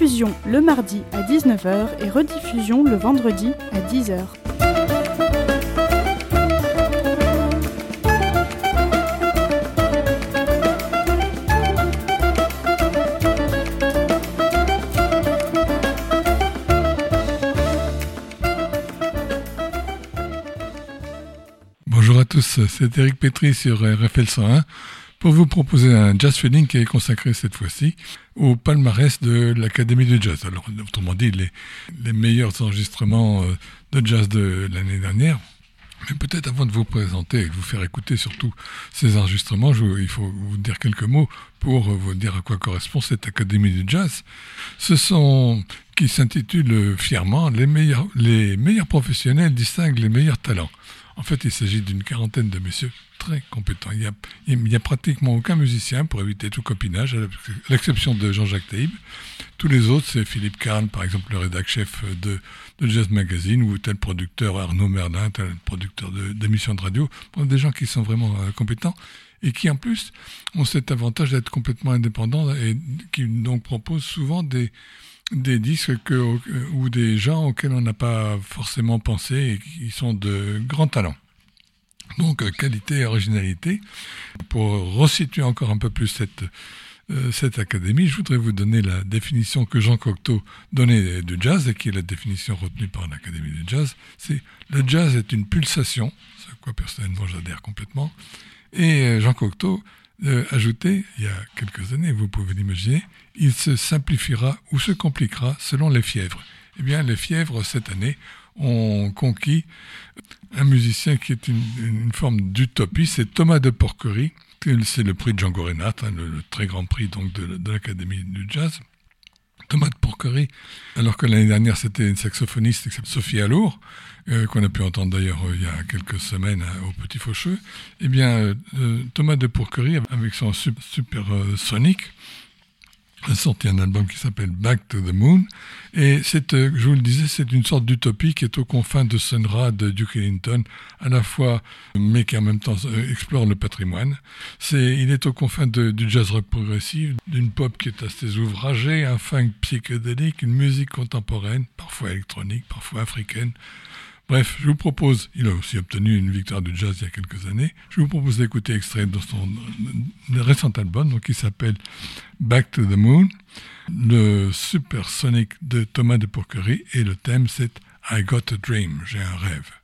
Diffusion le mardi à 19h et rediffusion le vendredi à 10h. Bonjour à tous, c'est Eric Petri sur RFL 101 pour vous proposer un jazz feeling qui est consacré cette fois-ci au palmarès de l'Académie de jazz. Alors, autrement dit, les, meilleurs enregistrements euh, de jazz de l'année dernière. Mais peut-être avant de vous présenter et de vous faire écouter surtout ces enregistrements, il faut vous dire quelques mots pour vous dire à quoi correspond cette Académie de jazz. Ce sont, qui s'intitule fièrement, les meilleurs, les meilleurs professionnels distinguent les meilleurs talents. En fait, il s'agit d'une quarantaine de messieurs très compétents. Il n'y a, a, pratiquement aucun musicien pour éviter tout copinage, à l'exception de Jean-Jacques Taïb. Tous les autres, c'est Philippe Kahn, par exemple, le rédacteur chef de, de, Jazz Magazine, ou tel producteur Arnaud Merlin, tel producteur d'émissions de, de, radio. Des gens qui sont vraiment euh, compétents et qui, en plus, ont cet avantage d'être complètement indépendants et qui donc proposent souvent des, des disques que, ou des gens auxquels on n'a pas forcément pensé et qui sont de grands talents. Donc qualité et originalité. Pour resituer encore un peu plus cette, euh, cette académie, je voudrais vous donner la définition que Jean Cocteau donnait du jazz et qui est la définition retenue par l'Académie du jazz. C'est le jazz est une pulsation, ce à quoi personnellement j'adhère complètement. Et Jean Cocteau euh, ajouté il y a quelques années, vous pouvez l'imaginer, il se simplifiera ou se compliquera selon les fièvres. Eh bien, les fièvres, cette année, ont conquis un musicien qui est une, forme d'utopie, c'est Thomas de Porquerie, c'est le prix de Django Reinhardt, hein, le, très grand prix donc de, l'Académie du Jazz. Thomas de Porquerie, alors que l'année dernière c'était une saxophoniste Sophie Allour, euh, qu'on a pu entendre d'ailleurs euh, il y a quelques semaines euh, au Petit Faucheux, eh bien Thomas de Porquerie, avec son super, sonic, a sorti un album qui s'appelle Back to the Moon. Et c'est, je vous le disais, c'est une sorte d'utopie qui est aux confins de Sun Ra, de Duke Ellington, à la fois, mais qui en même temps explore le patrimoine. C'est, il est aux confins du jazz rock progressif, d'une pop qui est assez ouvragée, un funk psychédélique, une musique contemporaine, parfois électronique, parfois africaine. Bref, je vous propose, il a aussi obtenu une victoire du jazz il y a quelques années, je vous propose d'écouter extrait de son récent album, donc qui s'appelle Back to the Moon, le supersonic de Thomas de Porquerie, et le thème c'est I Got a Dream, j'ai un rêve.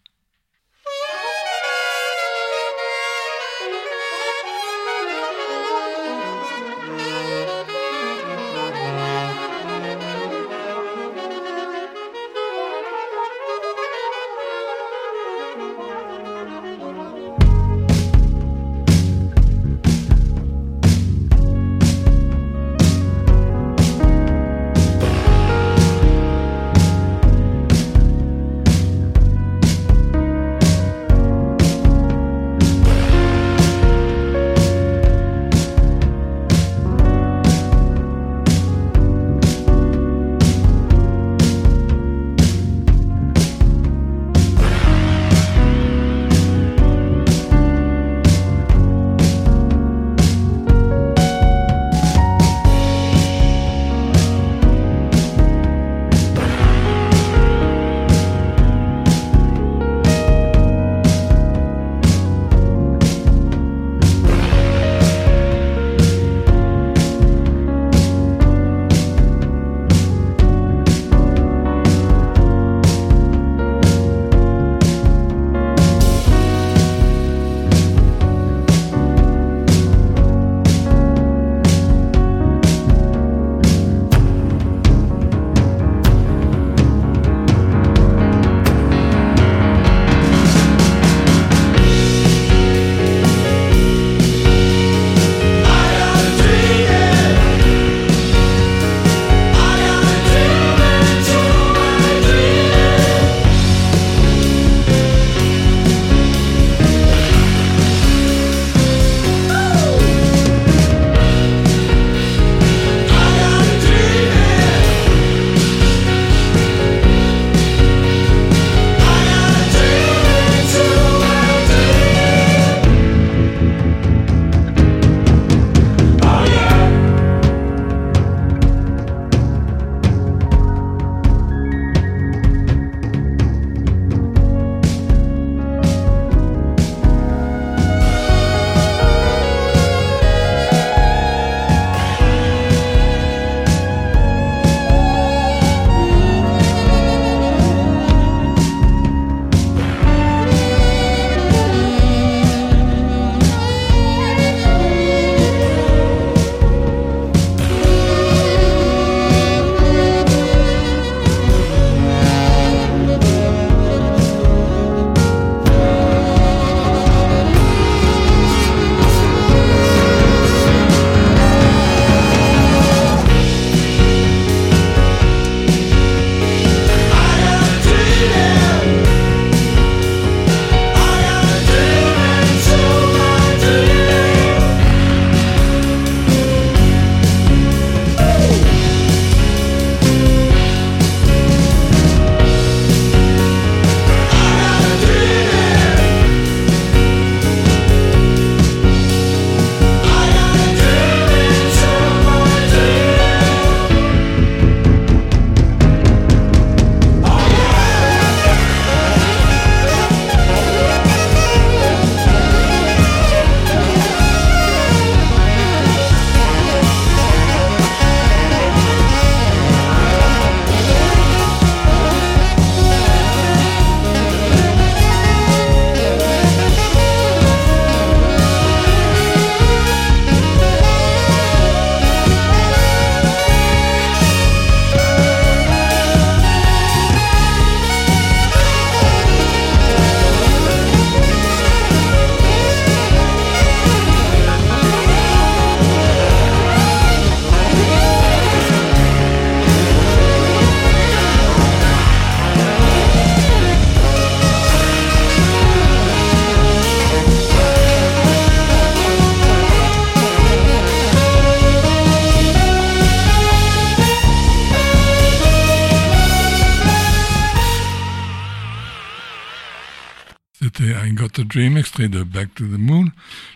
Dream, extrait de Back to the Moon,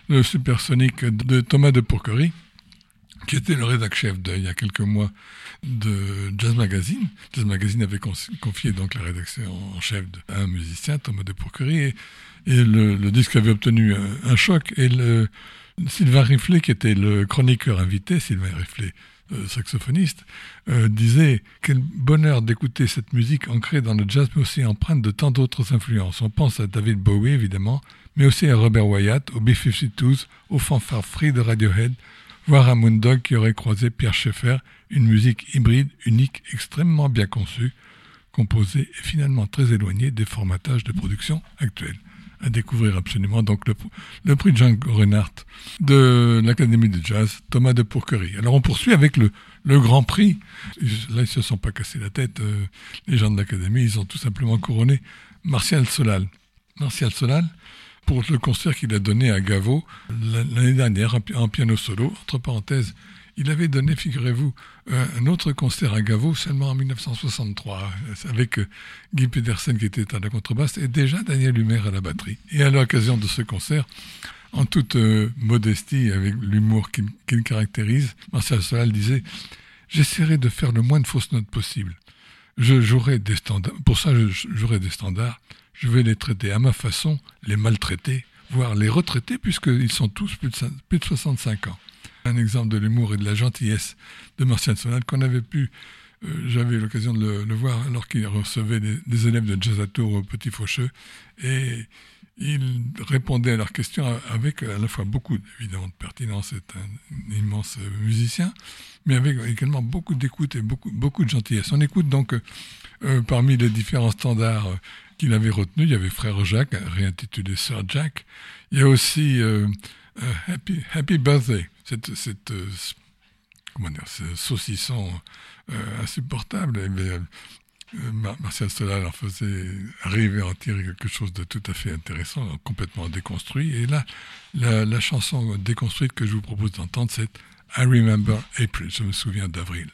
le supersonique de Thomas de Pourquerie, qui était le rédacteur chef il y a quelques mois de Jazz Magazine. Jazz Magazine avait confié donc la rédaction en chef à un musicien, Thomas de Pourquerie, et, le, disque avait obtenu un, choc. Et Sylvain Riflet, qui était le chroniqueur invité, Sylvain Riflet, saxophoniste, euh, disait quel bonheur d'écouter cette musique ancrée dans le jazz, mais aussi empreinte de tant d'autres influences. On pense à David Bowie, évidemment, mais aussi à Robert Wyatt, aux B-52s, aux fanfares free de Radiohead, voire à Moondog qui aurait croisé Pierre Schaeffer, une musique hybride, unique, extrêmement bien conçue, composée et finalement très éloignée des formatages de production actuels à découvrir absolument. Donc le, le prix de Jean Renard de l'Académie de Jazz, Thomas de Pourquerie. Alors on poursuit avec le, le Grand Prix. Là, ils se sont pas cassés la tête, euh, les gens de l'Académie, ils ont tout simplement couronné Martial Solal. Martial Solal, pour le concert qu'il a donné à Gavo l'année dernière en piano solo, entre parenthèses, il avait donné, figurez-vous, un autre concert à Gavo seulement en 1963, avec euh, Guy Pedersen qui était à la contrebasse et déjà Daniel Humer à la batterie. Et à l'occasion de ce concert, en toute euh, modestie, avec l'humour qui, le caractérise, Marcel Solal disait J'essaierai de faire le moins de fausses notes possible. Je jouerai des standards. Pour ça, je jouerai des standards. Je vais les traiter à ma façon, les maltraiter, voire les retraiter, puisqu'ils sont tous plus de 65 ans un exemple de l'humour et de la gentillesse de Martial Solal qu'on avait pu, euh, j'avais l'occasion de le, voir alors qu'il recevait des, élèves de jazz à tour au Petit Faucheux, et il répondait à leurs questions avec à la fois beaucoup évidemment de pertinence, c'est un, immense musicien, mais avec également beaucoup d'écoute et beaucoup, beaucoup de gentillesse. On écoute donc euh, parmi les différents standards qu'il avait retenus, il y avait Frère Jacques, réintitulé Sir Jack, il y a aussi euh, Happy, Happy Birthday, cette, cette euh, comment dire, ce saucisson euh, insupportable. Et, euh, Martial Solal en faisait arriver à en tirer quelque chose de tout à fait intéressant, complètement déconstruit. Et là, la chanson déconstruite que je vous propose d'entendre, c'est I Remember April, je me souviens d'avril.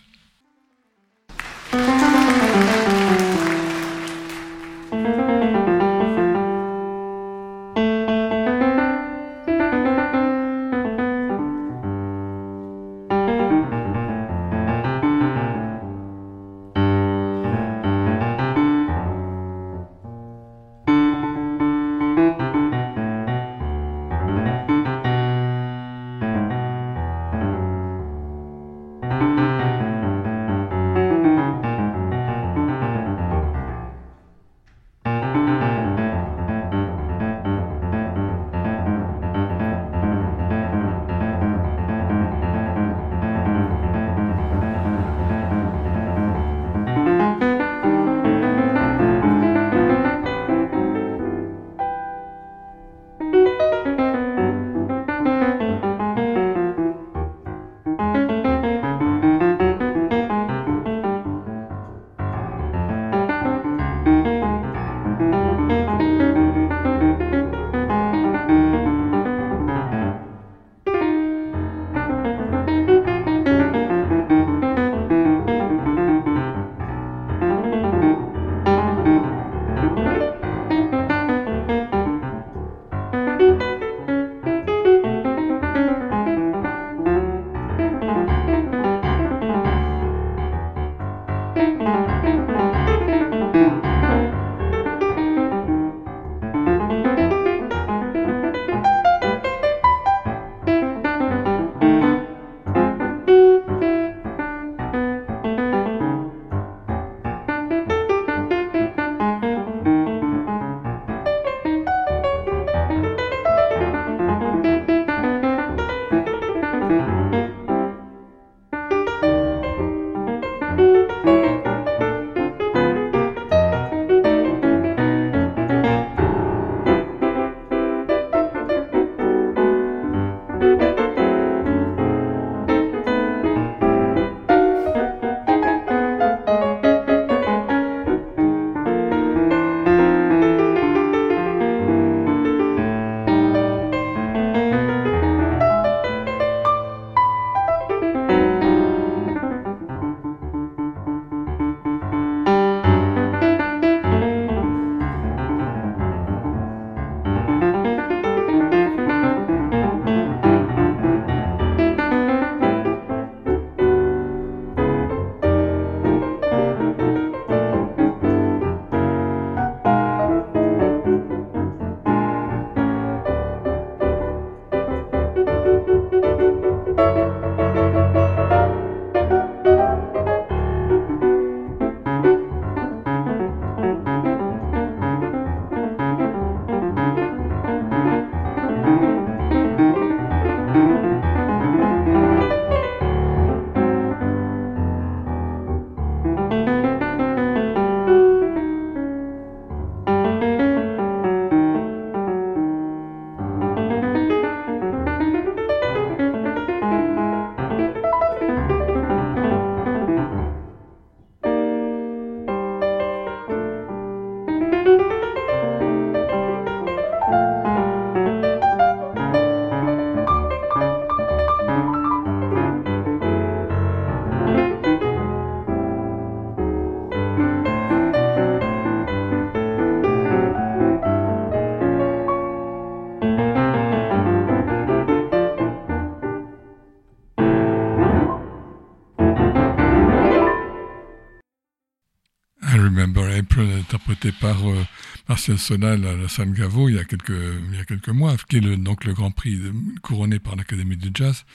Martial Sonal à San Gavo il y a quelques, il y a quelques mois, qui est le, donc le Grand Prix couronné par l'Académie du Jazz.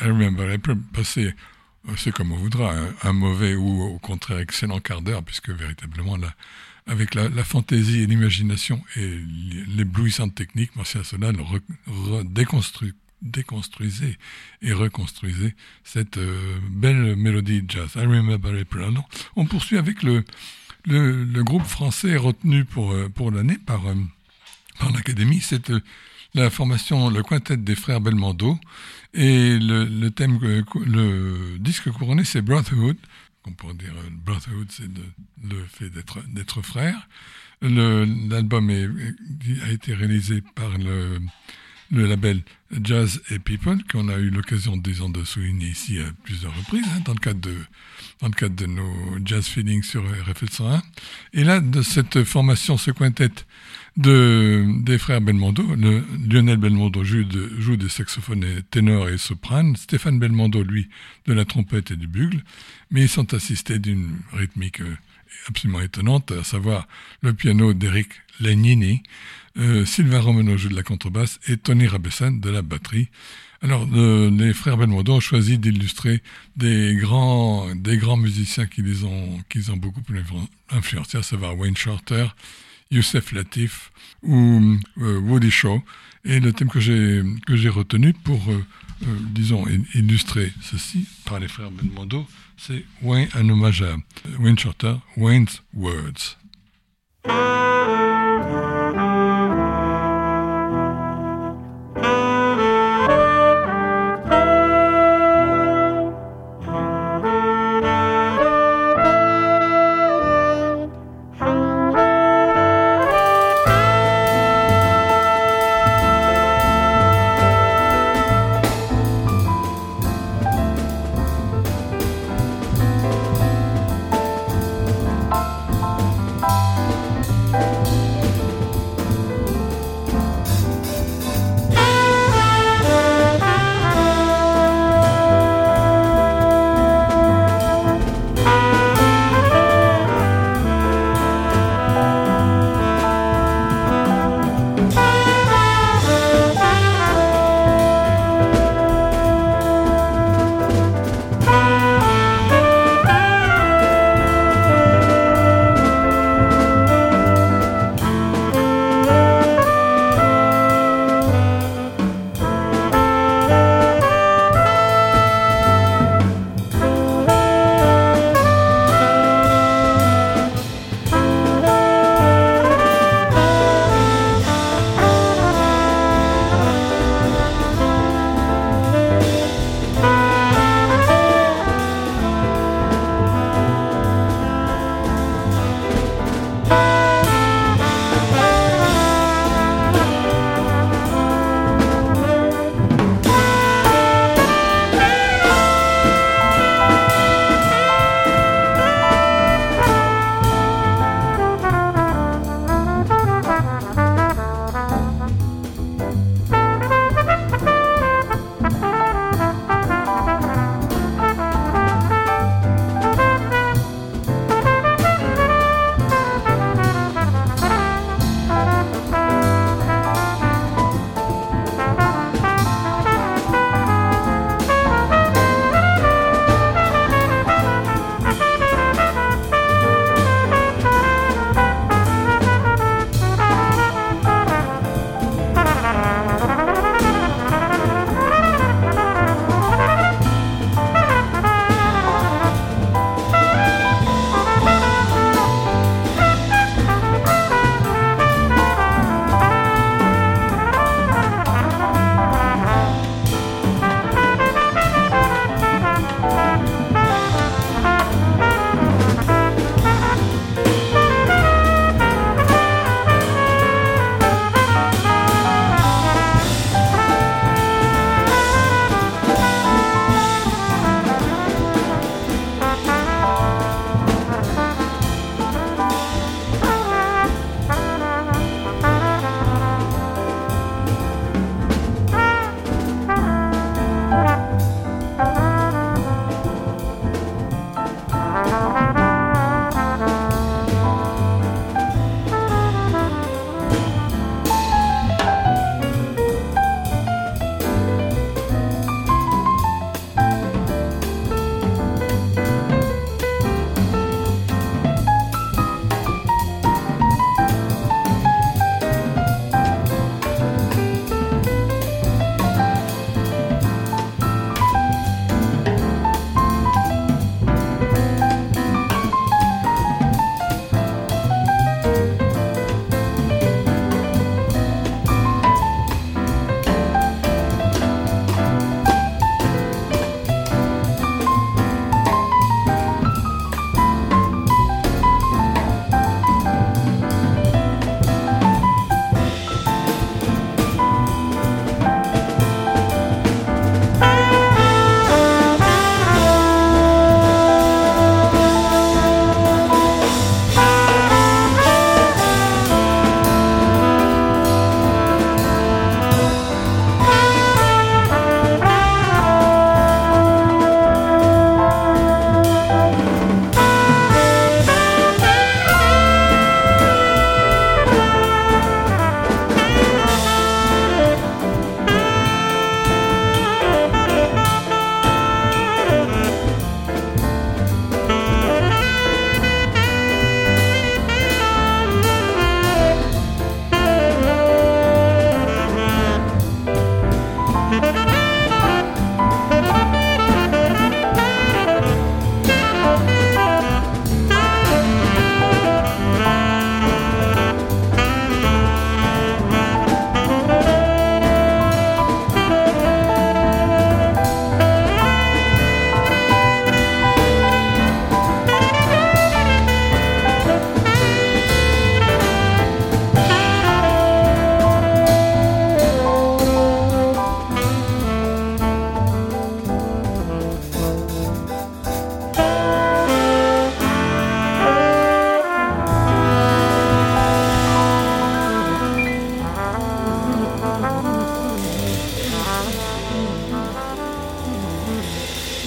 I remember April, passé, c'est comme on voudra, un, mauvais ou au contraire excellent quart d'heure, puisque véritablement la, avec la, fantaisie et l'imagination et l'éblouissante technique, Martial Sonal déconstruit déconstruisez et reconstruisez cette euh, belle mélodie jazz. I remember April. on poursuit avec le, le, groupe français retenu pour, euh, pour l'année par, euh, par l'Académie. C'est la formation, le quintet des frères Belmondo. Et le, thème, le disque couronné, c'est Brotherhood. On pourrait dire Brotherhood, c'est le fait d'être, frère. L'album a été réalisé par le le label Jazz et People, qu'on a eu l'occasion de souligner ici à plusieurs reprises, hein, dans, le cadre de, dans le cadre de nos Jazz Feelings sur RFL 101. Et là, de cette formation, ce quintet de, des frères Belmondo, le, Lionel Belmondo joue, joue des saxophones ténor et soprane, Stéphane Belmondo, lui, de la trompette et du bugle, mais ils sont assistés d'une rythmique euh, absolument étonnante, à savoir le piano d'Eric Legnini, euh, Sylvain Romano joue de la contrebasse et Tony Rabessan de la batterie. Alors, les frères Belmondo ont choisi d'illustrer des grands, des grands musiciens qui les ont, beaucoup influencés, à savoir Wayne Shorter, Youssef Latif ou euh, Woody Shaw. Et le thème que j'ai retenu pour, euh, disons, illustrer ceci par les frères Belmondo, c'est Wayne, un Wayne Shorter, Wayne's Words.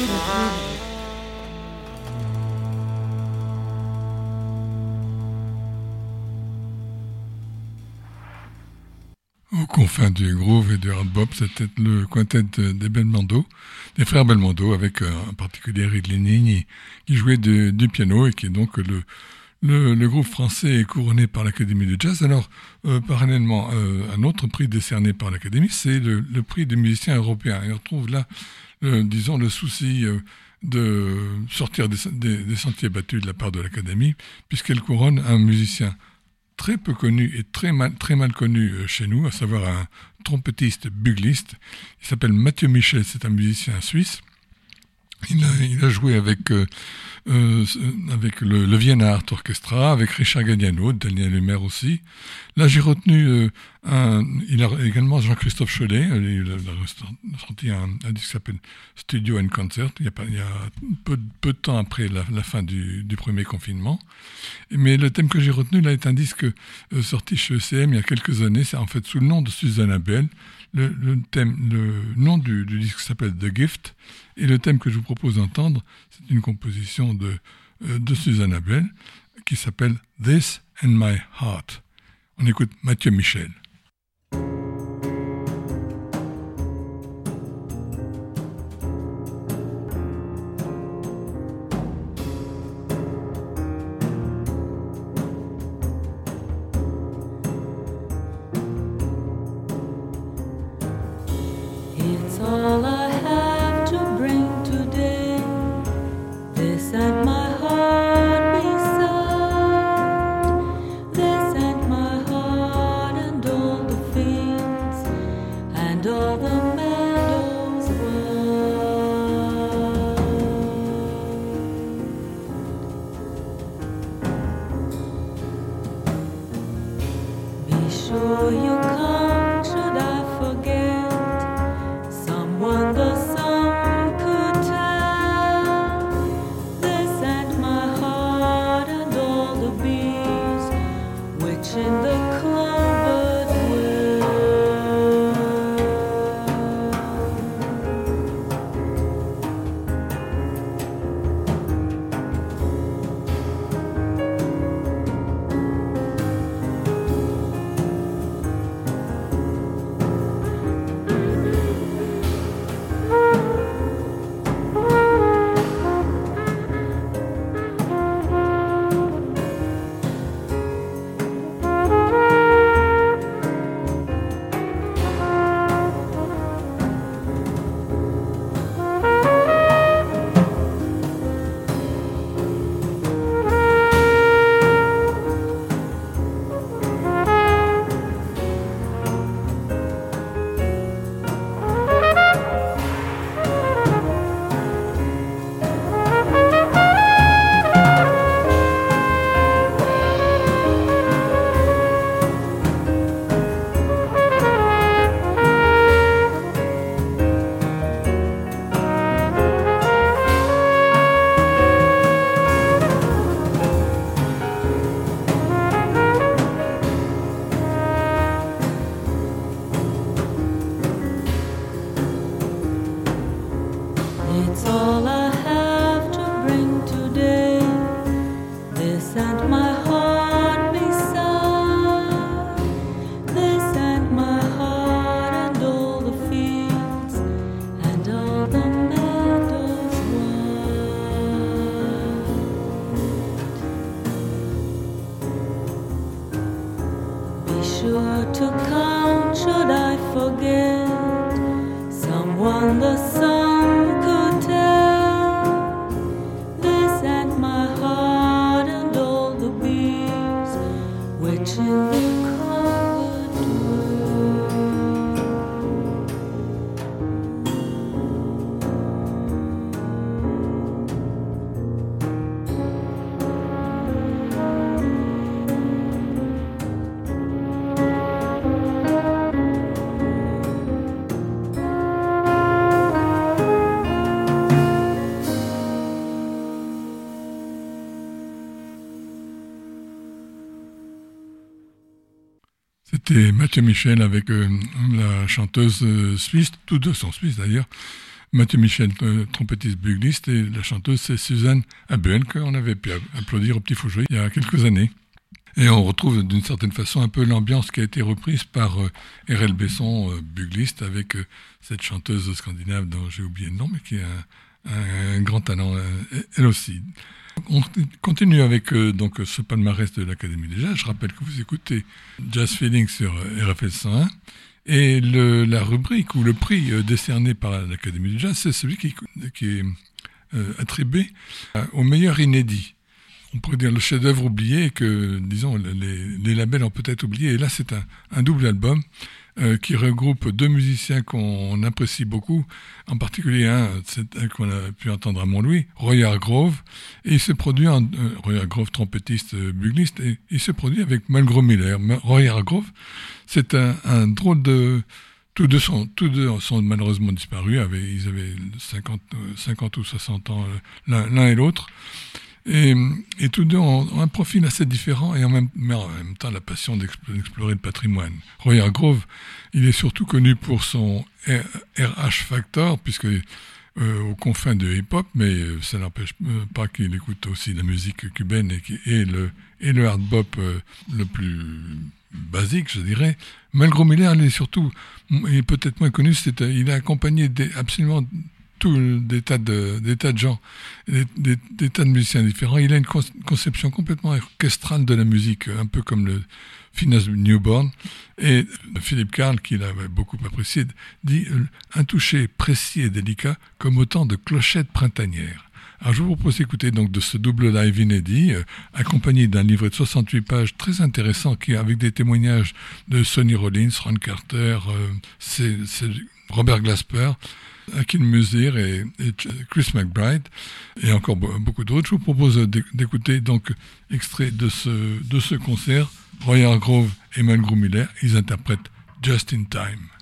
Oh, Aux confins du groove et du hard bop, c'était le quintet des Belmondo, des frères Belmondo, avec euh, en particulier Ridley Nigny, qui jouait du piano et qui est donc le, le, groupe français est couronné par l'Académie de jazz. Alors, euh, parallèlement, euh, un autre prix décerné par l'Académie, c'est le, prix des musiciens européens. Et on retrouve là disons, le souci de sortir des, des, sentiers battus de la part de l'Académie, puisqu'elle couronne un musicien très peu connu et très mal, très mal connu euh, chez nous, à savoir un trompettiste bugliste. Il s'appelle Mathieu Michel, c'est un musicien suisse. Il a, il a joué avec euh, euh, avec le, le, Vienna Art Orchestra, avec Richard Gagliano, Daniel Humer aussi. Là, j'ai retenu euh, un, il a également Jean-Christophe Cholet, euh, il a, sorti un, un disque qui s'appelle Studio and Concert, il y a, il y a peu, peu, de temps après la, la fin du, du, premier confinement. Mais le thème que j'ai retenu là est un disque sorti chez ECM il y a quelques années, c'est en fait sous le nom de Suzanne Abel. Le, nom du, du disque s'appelle The Gift, et le thème que je vous propose d'entendre, c'est une composition de, euh, de Suzanne Abel qui s'appelle This and My Heart. On écoute Mathieu Michel. 只一口。C'était Mathieu Michel avec euh, la chanteuse euh, suisse, tous deux sont suisses d'ailleurs. Mathieu Michel, euh, trompettiste bugliste, et la chanteuse c'est Suzanne Abel, qu'on avait pu applaudir au Petit Fougerie il y a quelques années. Et on retrouve d'une certaine façon un peu l'ambiance qui a été reprise par R.L. Besson, bugliste, avec cette chanteuse scandinave dont j'ai oublié le nom, mais qui a un, grand talent, elle aussi. On continue avec donc ce palmarès de l'Académie des Jazz. Je rappelle que vous écoutez Jazz Feeling sur RFL 101. Et la rubrique ou le prix décerné par l'Académie des Jazz, c'est celui qui, qui est attribué au meilleur inédit on pourrait dire le chef-d'œuvre oublié que, disons, les, labels ont peut-être oublié. Et là, c'est un, double album euh, qui regroupe deux musiciens qu'on apprécie beaucoup, en particulier un, qu'on a pu entendre à Montlouis, Roy Hargrove, et il se produit en, euh, Roy Hargrove, trompettiste, euh, et il se produit avec Malgro Miller. Roy Hargrove, c'est un, drôle de, tous deux sont, tous deux sont malheureusement disparus. ils avaient 50, 50 ou 60 ans l'un et l'autre. Et, tous deux ont, un profil assez différent et en même, mais en même temps la passion d'explorer le patrimoine. Roy Hargrove, il est surtout connu pour son RH Factor, puisque euh, aux confins de hip-hop, mais euh, ça n'empêche euh, pas qu'il écoute aussi la musique cubaine et, le, et le hard bop euh, le plus basique, je dirais. Malgré Miller, il est surtout, peut-être moins connu, il a accompagné absolument des tas de, des de gens, des, tas de musiciens différents. Il a une conception complètement orchestrale de la musique, un peu comme le Phineas Newborn. Et Philippe Karl, qui l'avait beaucoup apprécié, dit un toucher précis et délicat comme autant de clochettes printanières. Alors je vous propose d'écouter donc de ce double live inédit, euh, accompagné d'un livret de 68 pages très intéressant, qui avec des témoignages de Sonny Rollins, Ron Carter, euh, Robert Glasper, Akin Musir et, Chris McBride, et encore beaucoup d'autres. Je vous propose d'écouter donc extrait de ce, de ce concert. Royal Grove et Malgrou Miller, ils interprètent Just in Time.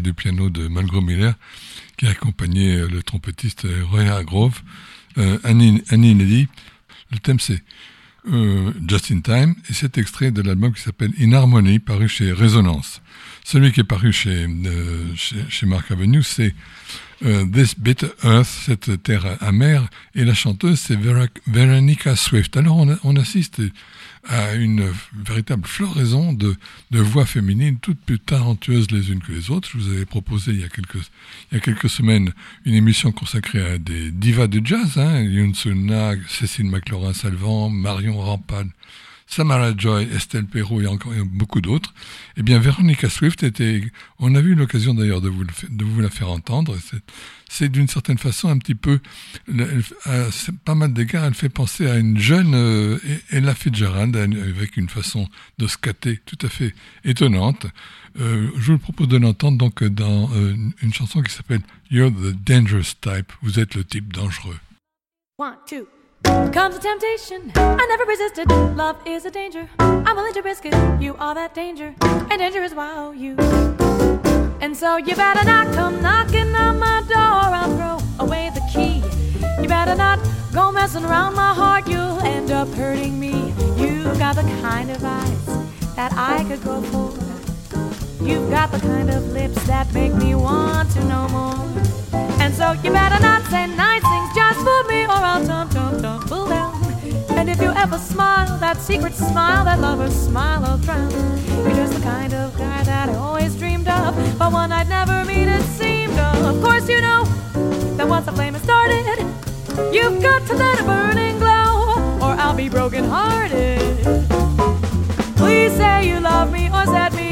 Du piano de Malgro Miller qui accompagnait euh, le trompettiste euh, Roy Hargrove. Euh, Annie, Annie le thème c'est euh, Just in Time et cet extrait de l'album qui s'appelle In Harmony paru chez Résonance. Celui qui est paru chez, euh, chez, Mark Avenue c'est This Bitter Earth, cette terre amère, et la chanteuse c'est Veronica Swift. Alors on, assiste à une véritable floraison de, de, voix féminines, toutes plus talentueuses les unes que les autres. Je vous avais proposé il y a quelques, il y a quelques semaines une émission consacrée à des divas de jazz, hein, Yoon Sun Cécile McLaurin-Salvant, Marion Rampal, Samara Joy, Estelle Perrault et encore beaucoup d'autres, eh bien Veronica Swift était, on a eu l'occasion d'ailleurs de vous, la faire entendre, c'est d'une certaine façon un petit peu, à pas mal d'égards, elle fait penser à une jeune euh, Ella Fitzgerald avec une façon de scatter tout à fait étonnante. Euh, je vous propose de l'entendre donc dans euh, une chanson qui s'appelle You're the Dangerous Type, vous êtes le type dangereux. One, two. Comes a temptation, I never resisted. Love is a danger, I'm willing to risk it. You are that danger, and danger is wow you. And so you better not come knocking on my door, I'll throw away the key. You better not go messing around my heart, you'll end up hurting me. You've got the kind of eyes that I could go for. You've got the kind of lips that make me want to know more. And so you better not say nice things for I'll tum tum tumble down. And if you ever smile, that secret smile, that lover's smile, I'll drown. You're just the kind of guy that I always dreamed of, but one I'd never meet, it seemed of. Of course, you know that once the flame has started, you've got to let it burn and glow, or I'll be broken hearted. Please say you love me or set me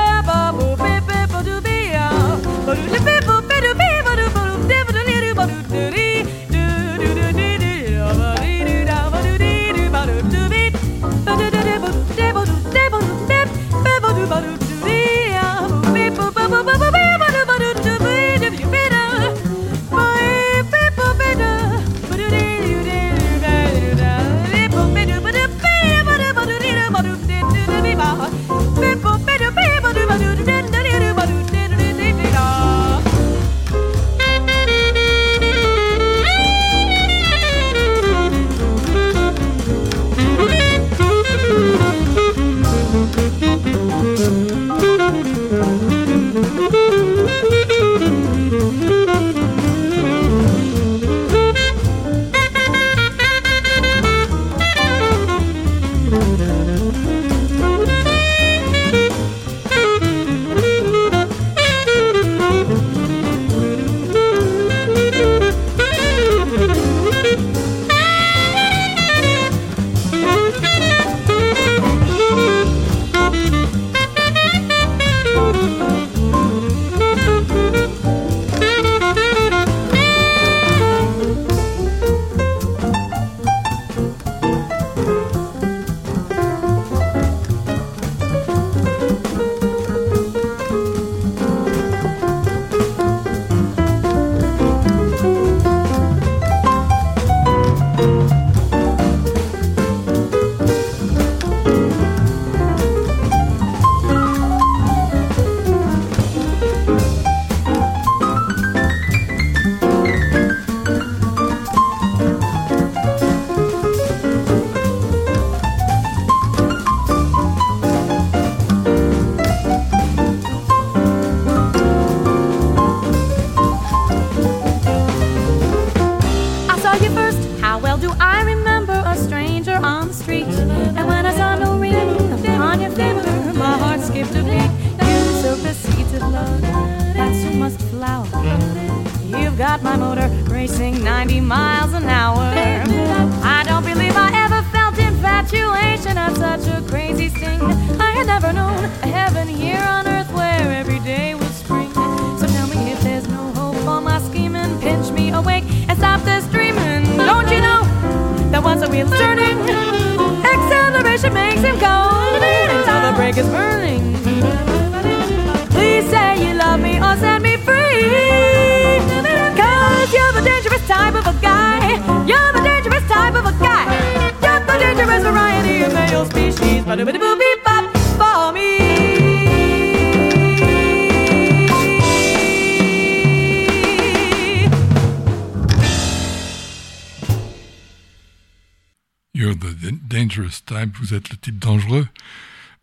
You're the dangerous type, vous êtes le type dangereux,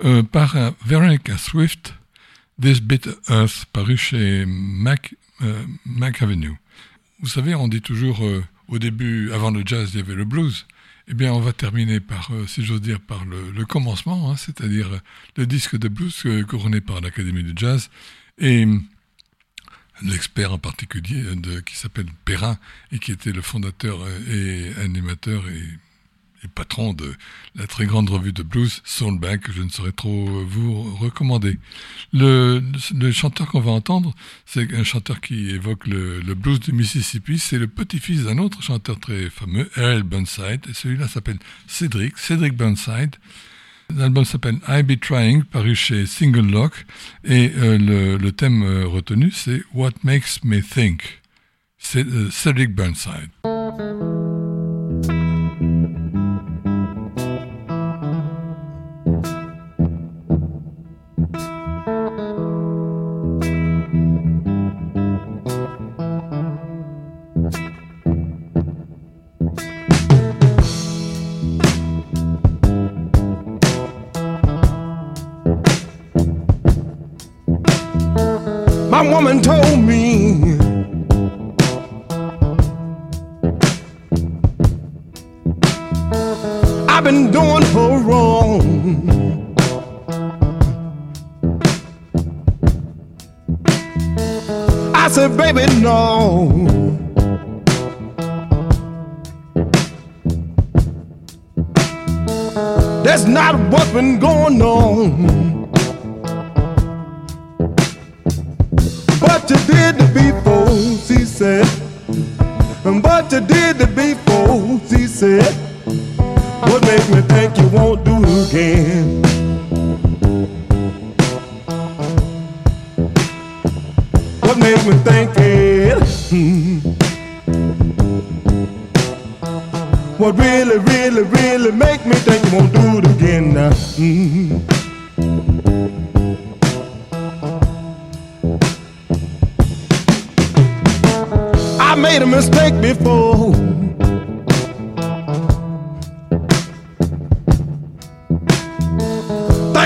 euh, par euh, Veronica Swift, This Bit Earth, paru chez Mac, euh, Mac Avenue. Vous savez, on dit toujours au début, avant le jazz, il y avait le blues. Eh bien, on va terminer par, euh, si j'ose dire, par le, commencement, hein, c'est-à-dire euh, le disque de blues euh, couronné par l'Académie de jazz et l'expert en particulier qui s'appelle Perrin et qui était le fondateur et animateur et et patron de la très grande revue de blues Soulback, que je ne saurais trop vous recommander. Le, chanteur qu'on va entendre, c'est un chanteur qui évoque le, blues du Mississippi. C'est le petit-fils d'un autre chanteur très fameux, Earl Burnside, et celui-là s'appelle Cédric, Cédric Burnside. L'album s'appelle I Be Trying, paru chez Single Lock, et euh, le, le, thème euh, retenu, c'est What Makes Me Think. C'est euh, Cédric Burnside.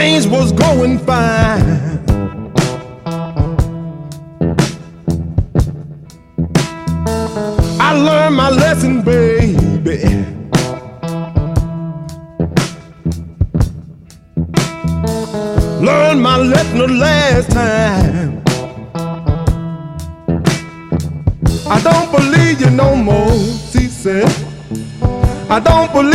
Things was going fine. I learned my lesson, baby. Learned my lesson the last time. I don't believe you no more, she said. I don't believe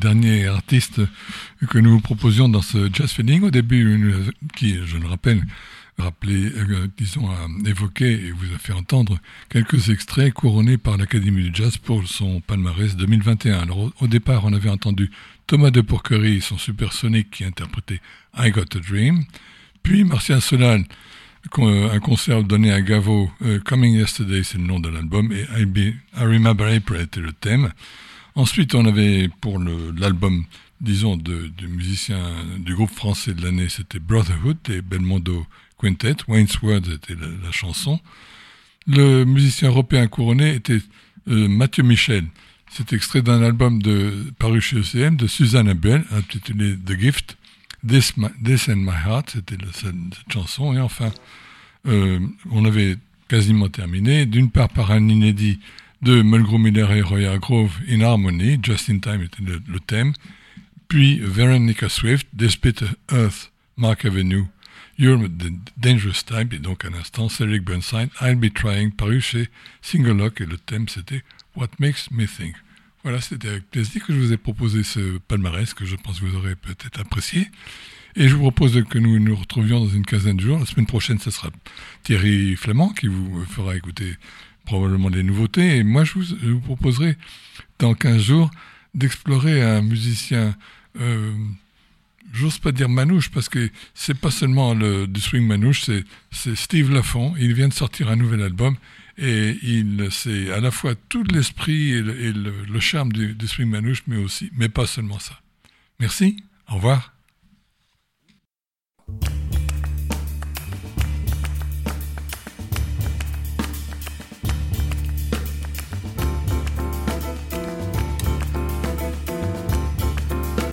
dernier artiste que nous vous proposions dans ce Jazz Feeling. Au début, qui, je le rappelle, rappelé, euh, disons, et vous a fait entendre quelques extraits couronnés par l'Académie du Jazz pour son palmarès 2021. Alors, au, départ, on avait entendu Thomas de Porquerie et son Supersonic qui interprétait I Got a Dream. Puis Martial Solal, un concert donné à Gavo, euh, Coming Yesterday, c'est le nom de l'album, et I, Be, I Remember April était le thème. Ensuite, on avait pour l'album, disons, de, musicien du groupe français de l'année, c'était Brotherhood et Belmondo Quintet. Wayne's Words était la, chanson. Le musicien européen couronné était euh, Mathieu Michel. C'est extrait d'un album de, paru chez ECM de Suzanne Abel, intitulé The Gift. This, This and My Heart, c'était cette chanson. Et enfin, euh, on avait quasiment terminé, d'une part par un inédit de Mulgrew Miller et Roy Grove in Harmony, Just in Time était le, thème, puis Veronica Swift, Despite Earth, Mark Avenue, You're the Dangerous Type, et donc un instant, Cedric Burnside, I'll Be Trying, paru chez Single Lock, et le thème c'était What Makes Me Think. Voilà, c'était avec plaisir que je vous ai proposé ce palmarès que je pense que vous aurez peut-être apprécié. Et je vous propose que nous nous retrouvions dans une quinzaine de jours. La semaine prochaine, ce sera Thierry Flamand qui vous fera écouter probablement des nouveautés. Et moi, je vous, proposerai, dans 15 jours, d'explorer un musicien, euh, j'ose pas dire manouche, parce que c'est pas seulement le, du swing manouche, c'est Steve Lafont. Il vient de sortir un nouvel album et il c'est à la fois tout l'esprit et, le, charme du, du swing manouche, mais aussi, mais pas seulement ça. Merci, au revoir.